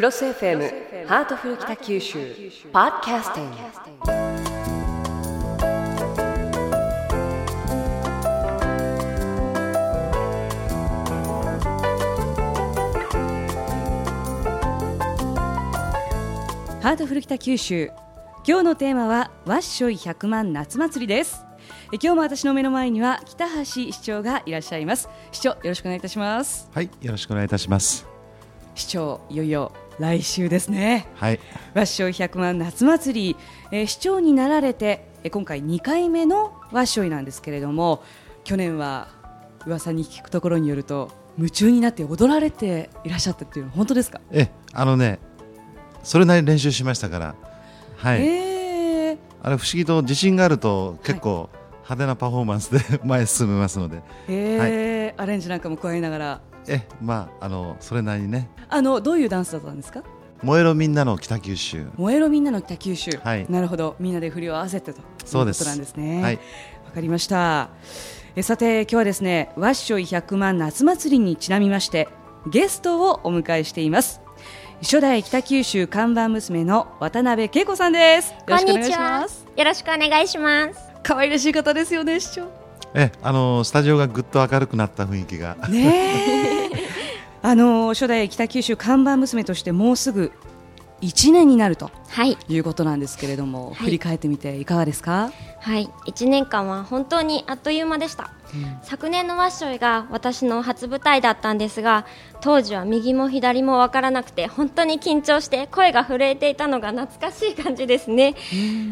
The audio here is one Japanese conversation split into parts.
クロス FM ハートフル北九州ポッドキャスティング。ハートフル北九州今日のテーマはわっしょい100万夏祭りです。え今日も私の目の前には北橋市長がいらっしゃいます。市長よろしくお願いいたします。はい、よろしくお願いいたします。市長いよいよ来週ですね。はい、わっしょい100万夏祭り、えー市長になられてえー今回2回目のわっしょいなんですけれども去年は噂に聞くところによると夢中になって踊られていらっしゃったっていうのは本当ですか、え、あのね、それなりに練習しましたから。はい、えー。あれ不思議と自信があると、結構派手なパフォーマンスで 前へ進めますので。えー。アレンジなんかも加えながらえ、まあ、あの、それなりにね。あのどういうダンスだったんですか？燃えろみんなの北九州。燃えろみんなの北九州、はい。なるほど。みんなで振りを合わせてとそうです。ことなんですね。はい。わかりました。えさて今日はですねわっしょい100万夏祭りにちなみましてゲストをお迎えしています。初代北九州看板娘の渡辺恵子さんです。よろしくお願いします。よろしくお願いします。可愛らしい方ですよね市長え、あの、スタジオがぐっと明るくなった雰囲気が。ねえ あの初代北九州看板娘としてもうすぐ1年になるとはい。いうことなんですけれども、い振り返ってみていかがですか？はい。1年間は本当にあっという間でした。昨年のワッショイが私の初舞台だったんですが、当時は右も左もわからなくて、本当に緊張して声が震えていたのが懐かしい感じですね。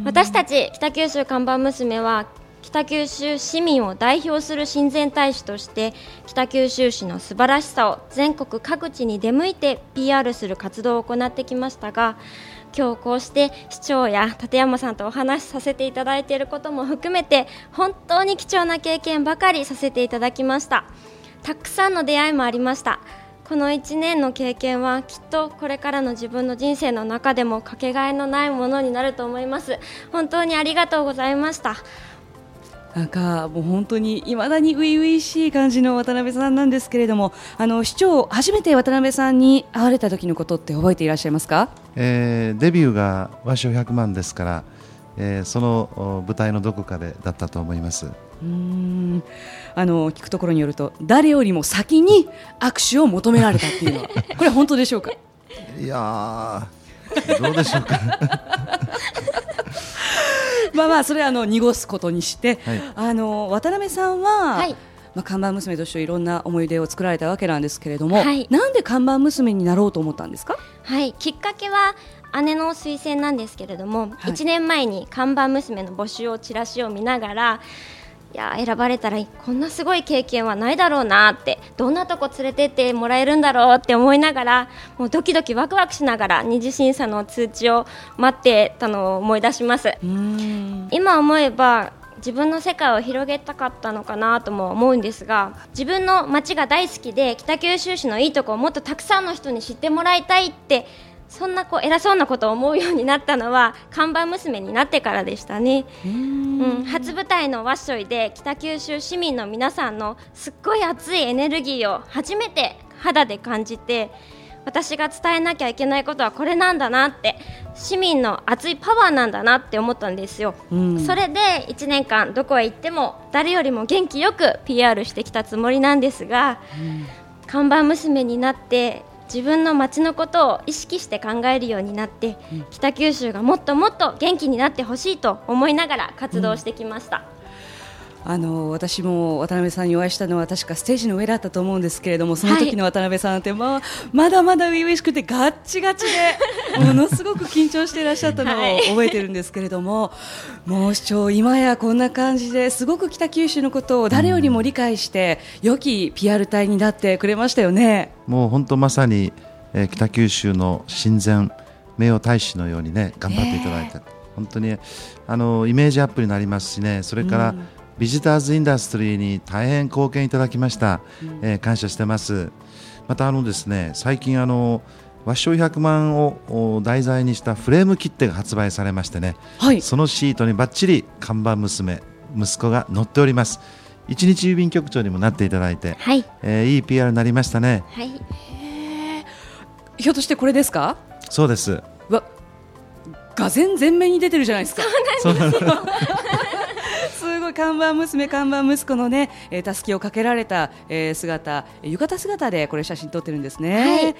私たち北九州看板娘は、北九州市民を代表する親善大使として北九州市の素晴らしさを全国各地に出向いて PR する活動を行ってきましたが今日こうして市長や立山さんとお話しさせていただいていることも含めて本当に貴重な経験ばかりさせていただきました。たくさんの出会いもありました。この1年の経験はきっとこれからの自分の人生の中でもかけがえのないものになると思います。本当にありがとうございました。なんかもう本当にいまだに初々しい感じの渡辺さんなんですけれどもあの市長初めて渡辺さんに会われた時のことって覚えていらっしゃいますか？えーデビューが和尚100万ですから、えーそのお舞台のどこかでだったと思います。うーんあの聞くところによると誰よりも先に握手を求められたっていうのは これ本当でしょうか？いやー、どうでしょうか。まあまあそれはあの濁すことにして、はい。あの渡辺さんは、はい。まあ、看板娘としていろんな思い出を作られたわけなんですけれども、はい。なんで看板娘になろうと思ったんですか？はい、きっかけは姉の推薦なんですけれども、はい。1年前に看板娘の募集をチラシを見ながらいや選ばれたらこんなすごい経験はないだろうなって。どんなとこ連れてってもらえるんだろうって思いながらもうドキドキワクワクしながら二次審査の通知を待ってたのを思い出します。今思えば自分の世界を広げたかったのかなとも思うんですが自分の街が大好きで北九州市のいいとこをもっとたくさんの人に知ってもらいたいってそんなこう偉そうなことを思うようになったのは看板娘になってからでしたね、うん、初舞台のワッショイで北九州市民の皆さんのすっごい熱いエネルギーを初めて肌で感じて私が伝えなきゃいけないことはこれなんだなって市民の熱いパワーなんだなって思ったんですよ、うん。それで1年間どこへ行っても誰よりも元気よく PR してきたつもりなんですが、看板娘になって自分の街のことを意識して考えるようになって、北九州がもっともっと元気になってほしいと思いながら活動してきました、あの私も渡辺さんにお会いしたのは確かステージの上だったと思うんですけれどもその時の渡辺さんって、まあ、まだまだ初々しくてガッチガチでものすごく緊張していらっしゃったのをはい覚えてるんですけれども、もう市長今やこんな感じですごく北九州のことを誰よりも理解して良き PR 隊になってくれましたよね。もう本当まさに、えー北九州の親善名誉大使のようにね頑張っていただいて、本当にあのイメージアップになりますしねそれから、ビジターズインダストリーに大変貢献いただきました、えー感謝してます。またあのですね最近あの和尚100万をお題材にしたフレーム切手が発売されましてね、はい。そのシートにバッチリ看板娘息子が載っております。一日郵便局長にもなっていただいて、はい。えーいい PR になりましたね。はい。ひょっとしてこれですか？そうです。わがぜん全面に出てるじゃないですか。そうなんです 看板娘、看板息子のね、えー、たすきをかけられた、えー、姿、浴衣姿でこれ写真撮ってるんですね。はい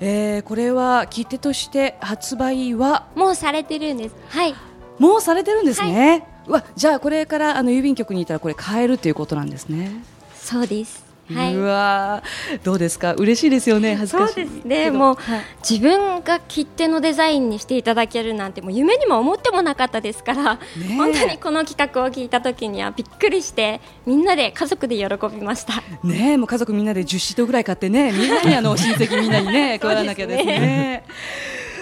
えーこれは切手として発売は？もうされてるんですはいもうされてるんですね。うわ、じゃあこれからあの郵便局にいたらこれ買えるということなんですね。そうですはい。うわーどうですか？嬉しいですよね恥ずかしい。そうですね。もう、はい。自分が切手のデザインにしていただけるなんてもう夢にも思ってもなかったですから、え。本当にこの企画を聞いた時にはびっくりしてみんなで家族で喜びました。ねえもう家族みんなで10シートぐらい買ってねみんなにあの親戚みんなに ね。配らなきゃですね。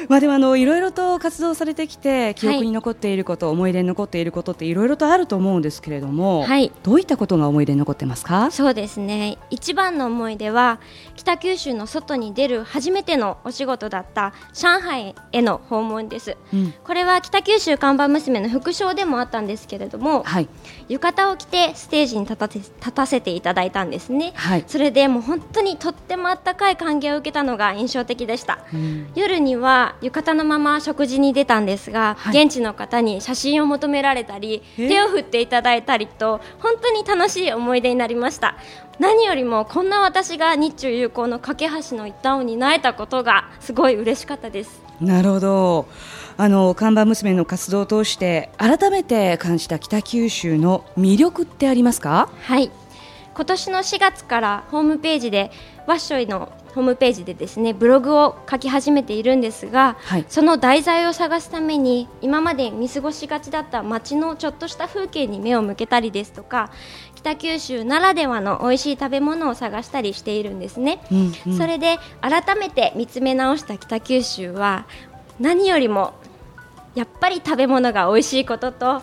まあでもあのいろいろと活動されてきて記憶に残っていること、思い出に残っていることっていろいろとあると思うんですけれども、はい。どういったことが思い出に残ってますか？そうですね。一番の思い出は北九州の外に出る初めてのお仕事だった上海への訪問です、うん。これは北九州看板娘の副賞でもあったんですけれども、はい。浴衣を着てステージに立たせ立たせていただいたんですね、はい。それでもう本当にとってもあったかい歓迎を受けたのが印象的でした、うん。夜には浴衣のまま食事に出たんですが、はい。現地の方に写真を求められたりえ。手を振っていただいたりと本当に楽しい思い出になりました。何よりもこんな私が日中友好の架け橋の一端を担えたことがすごい嬉しかったです。なるほど。あの看板娘の活動を通して改めて感じた北九州の魅力ってありますか？はい今年の4月からホームページでワッショイのホームページでですねブログを書き始めているんですが、はい。その題材を探すために今まで見過ごしがちだった街のちょっとした風景に目を向けたりですとか北九州ならではの美味しい食べ物を探したりしているんですね、うんうん。それで改めて見つめ直した北九州は何よりもやっぱり食べ物が美味しいことと、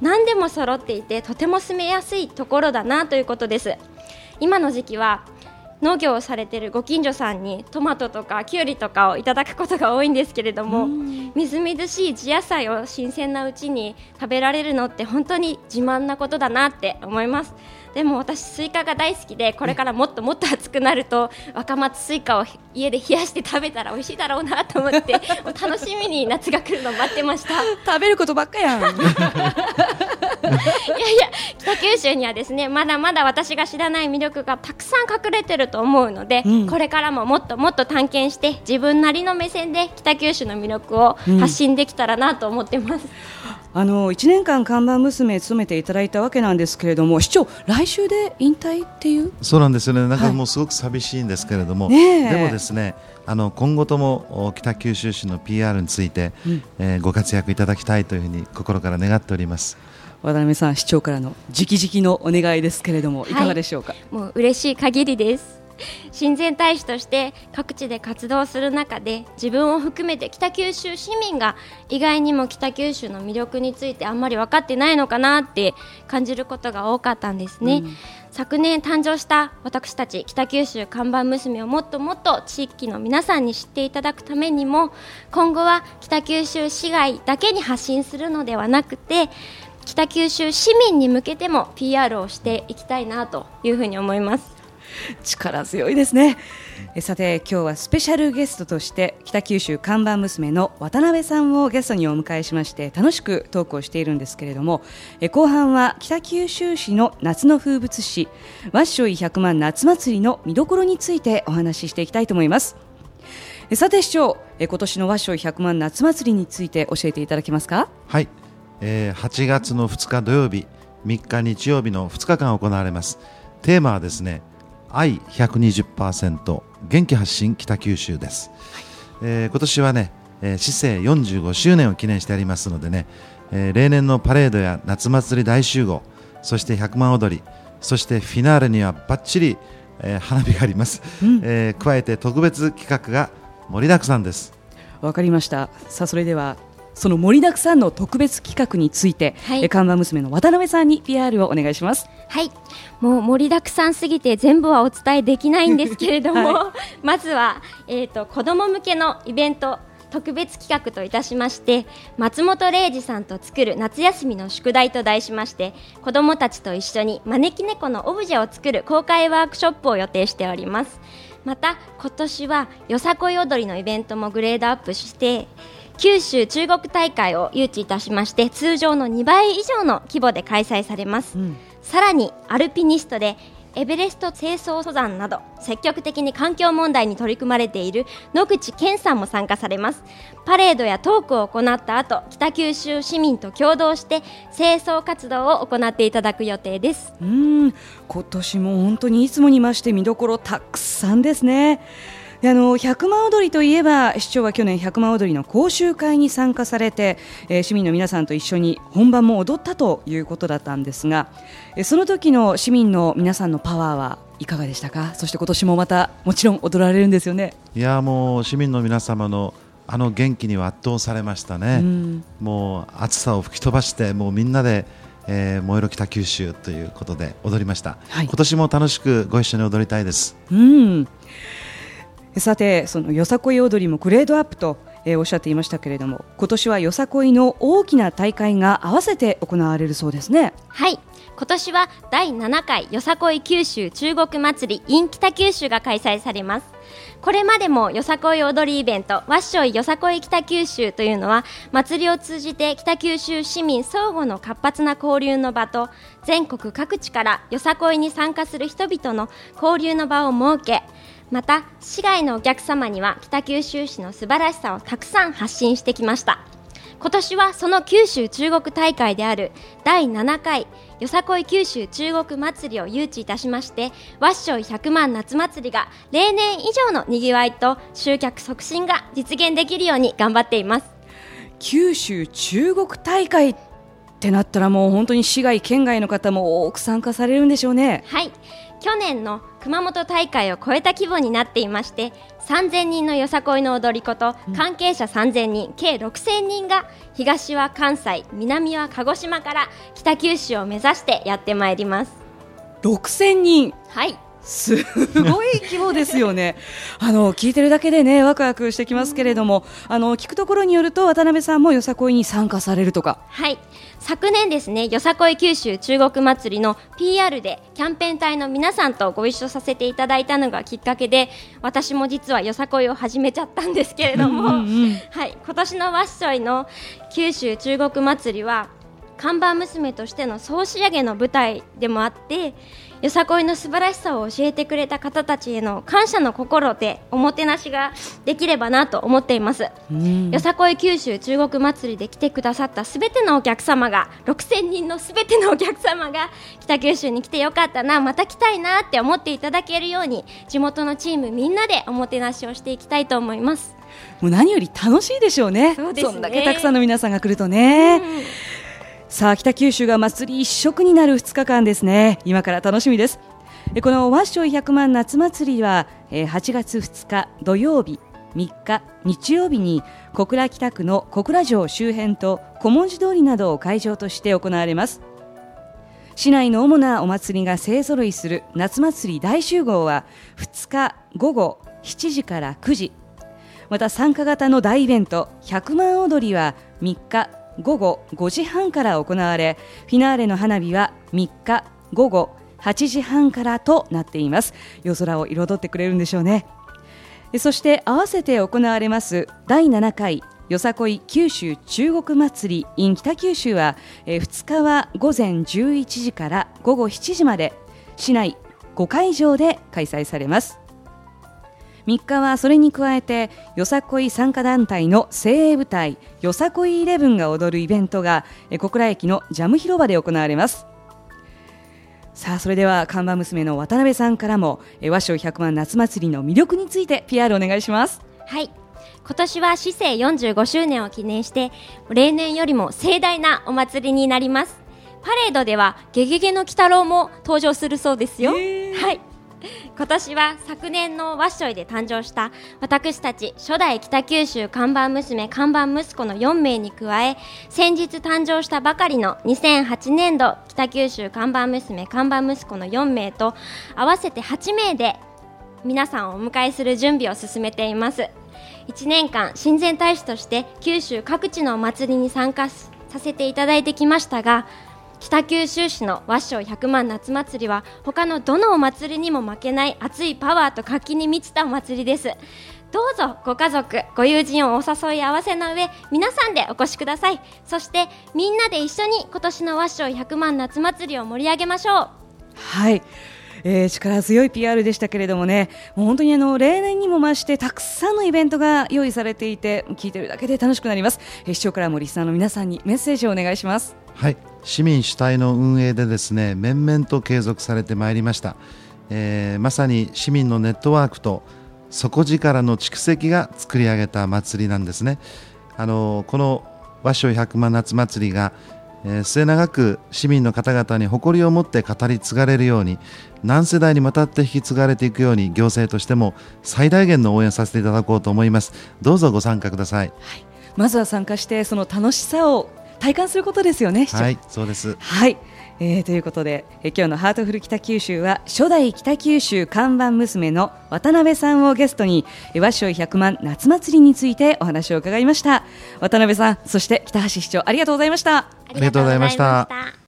何でも揃っていてとても住みやすいところだなということです。今の時期は農業をされているご近所さんにトマトとかキュウリとかをいただくことが多いんですけれどもみずみずしい地野菜を新鮮なうちに食べられるのって本当に自慢なことだなって思いますでも私スイカが大好きでこれからもっともっと暑くなると若松スイカを家で冷やして食べたら美味しいだろうなと思って 楽しみに夏が来るのを待ってました。食べることばっかやん。いやいや北九州にはですねまだまだ私が知らない魅力がたくさん隠れてると思うので、うん。これからももっともっと探検して自分なりの目線で北九州の魅力を発信できたらなと思ってます、あの1年間看板娘務めていただいたわけなんですけれども市長来週で引退っていう？そうなんですよね。なんはいかもうすごく寂しいんですけれども、ねえ。でもですね、あの今後ともお北九州市の PR について、うん。えーご活躍いただきたいというふうに心から願っております。渡辺さん市長からの直々のお願いですけれどもいかがでしょうか、もう嬉しい限りです 親善大使として各地で活動する中で自分を含めて北九州市民が意外にも北九州の魅力についてあんまり分かってないのかなって感じることが多かったんですね、昨年誕生した私たち北九州看板娘をもっともっと地域の皆さんに知っていただくためにも今後は北九州市外だけに発信するのではなくて北九州市民に向けても PR をしていきたいなというふうに思います力強いですね。えさて今日はスペシャルゲストとして北九州看板娘の渡辺さんをゲストにお迎えしまして楽しくトークをしているんですけれどもえ後半は北九州市の夏の風物詩わっしょい100万夏祭りの見どころについてお話ししていきたいと思います。えさて市長え今年のわっしょい100万夏祭りについて教えていただけますか？はい、えー8月の2日土曜日、3日日曜日の2日間行われます。テーマはですね、愛120%元気発信北九州です。えー今年はね、えー市政45周年を記念してありますのでね、えー例年のパレードや夏祭り大集合、そして100万踊り、そしてフィナーレにはバッチリ、えー花火があります、えー加えて特別企画が盛りだくさんです。わかりましたさあそれではその盛りだくさんの特別企画について、はい。え看板娘の渡辺さんに PR をお願いします。はい。もう盛りだくさんすぎて全部はお伝えできないんですけれども、は まずは、えー、と子ども向けのイベント特別企画といたしまして松本零士さんと作る夏休みの宿題と題しまして子どもたちと一緒に招き猫のオブジェを作る公開ワークショップを予定しております。また今年はよさこい踊りのイベントもグレードアップして九州中国大会を誘致いたしまして通常の2倍以上の規模で開催されます、うん。さらにアルピニストでエベレスト清掃登山など積極的に環境問題に取り組まれている野口健さんも参加されます。パレードやトークを行った後北九州市民と共同して清掃活動を行っていただく予定です。うん。今年も本当にいつもに増して見どころたくさんですね。であの百万踊りといえば市長は去年百万踊りの講習会に参加されて、えー市民の皆さんと一緒に本番も踊ったということだったんですが、えーその時の市民の皆さんのパワーはいかがでしたか？そして今年もまたもちろん踊られるんですよね。いやもう市民の皆様のあの元気には圧倒されましたね、うん。もう暑さを吹き飛ばしてもうみんなで、えー燃えろ北九州ということで踊りました、はい。今年も楽しくご一緒に踊りたいです。うん、さてそのよさこい踊りもグレードアップと、えーおっしゃっていましたけれども今年はよさこいの大きな大会が合わせて行われるそうですね。はい今年は第7回よさこい九州中国祭り in 北九州が開催されますこれまでもよさこい踊りイベントわっしょいよさこい北九州というのは祭りを通じて北九州市民相互の活発な交流の場と全国各地からよさこいに参加する人々の交流の場を設けまた市外のお客様には北九州市の素晴らしさをたくさん発信してきました。今年はその九州中国大会である第7回よさこい九州中国祭りを誘致いたしましてわっしょい100万夏祭りが例年以上のにぎわいと集客促進が実現できるように頑張っています。九州中国大会ってなったらもう本当に市外県外の方も多く参加されるんでしょうね。はい。去年の熊本大会を超えた規模になっていまして3000人のよさこいの踊り子と関係者3000人、計6000人が東は関西南は鹿児島から北九州を目指してやってまいります。6000人。はいすごい規模ですよね。あの聞いてるだけでねワクワクしてきますけれども、あの聞くところによると渡辺さんもよさこいに参加されるとか。はい昨年ですねよさこい九州中国祭りの PR でキャンペーン隊の皆さんとご一緒させていただいたのがきっかけで私も実はよさこいを始めちゃったんですけれども、はい、今年のワッショイの九州中国祭りは看板娘としての総仕上げの舞台でもあってよさこいの素晴らしさを教えてくれた方たちへの感謝の心でおもてなしができればなと思っています。よさこい九州中国祭りで来てくださったすべてのお客様が6000人のすべてのお客様が北九州に来てよかったなまた来たいなって思っていただけるように地元のチームみんなでおもてなしをしていきたいと思います。もう何より楽しいでしょうね。そうですねんだけたくさんの皆さんが来るとね。さあ北九州が祭り一色になる2日間ですね。今から楽しみです。このワッショイ100万夏祭りは8月2日土曜日、3日日曜日に小倉北区の小倉城周辺と小文字通りなどを会場として行われます。市内の主なお祭りが勢ぞろいする夏祭り大集合は2日午後7時から9時また参加型の大イベント100万踊りは3日午後5時半から行われフィナーレの花火は3日午後8時半からとなっています。夜空を彩ってくれるんでしょうね。そして合わせて行われます第7回よさこい九州中国祭り in 北九州はえ2日は午前11時から午後7時まで市内5会場で開催されます。3日はそれに加えてよさこい参加団体の精鋭部隊よさこいイレブンが踊るイベントがえー小倉駅のジャム広場で行われます。さあそれでは看板娘の渡辺さんからもえー和尚100万夏祭りの魅力について PR お願いします。はい。今年は市政45周年を記念して例年よりも盛大なお祭りになります。パレードではゲゲゲの鬼太郎も登場するそうですよ。はい 今年は昨年のワッショイで誕生した私たち初代北九州看板娘看板息子の4名に加え先日誕生したばかりの2008年度北九州看板娘看板息子の4名と合わせて8名で皆さんをお迎えする準備を進めています。1年間親善大使として九州各地のお祭りに参加させていただいてきましたが北九州市の和尚100万夏祭りは他のどのお祭りにも負けない熱いパワーと活気に満ちたお祭りです。どうぞご家族ご友人をお誘い合わせの上皆さんでお越しください。そしてみんなで一緒に今年の和尚100万夏祭りを盛り上げましょう。はい。えー、力強い PR でしたけれどもねもう本当にあの例年にも増してたくさんのイベントが用意されていて聞いてるだけで楽しくなります、えー、視聴からもリスナーの皆さんにメッセージをお願いします。はい市民主体の運営でですね面々と継続されてまいりました、えー、まさに市民のネットワークと底力の蓄積が作り上げた祭りなんですね。あのこの和尚百万夏祭りがえー、末永く市民の方々に誇りを持って語り継がれるように何世代にわたって引き継がれていくように行政としても最大限の応援させていただこうと思います。どうぞご参加ください、はい、まずは参加してその楽しさを体感することですよねはいそうです。はい。えー、ということで、えー、今日のハートフル北九州は初代北九州看板娘の渡辺さんをゲストに和尚百万夏祭りについてお話を伺いました。渡辺さんそして北橋市長ありがとうございました。ありがとうございました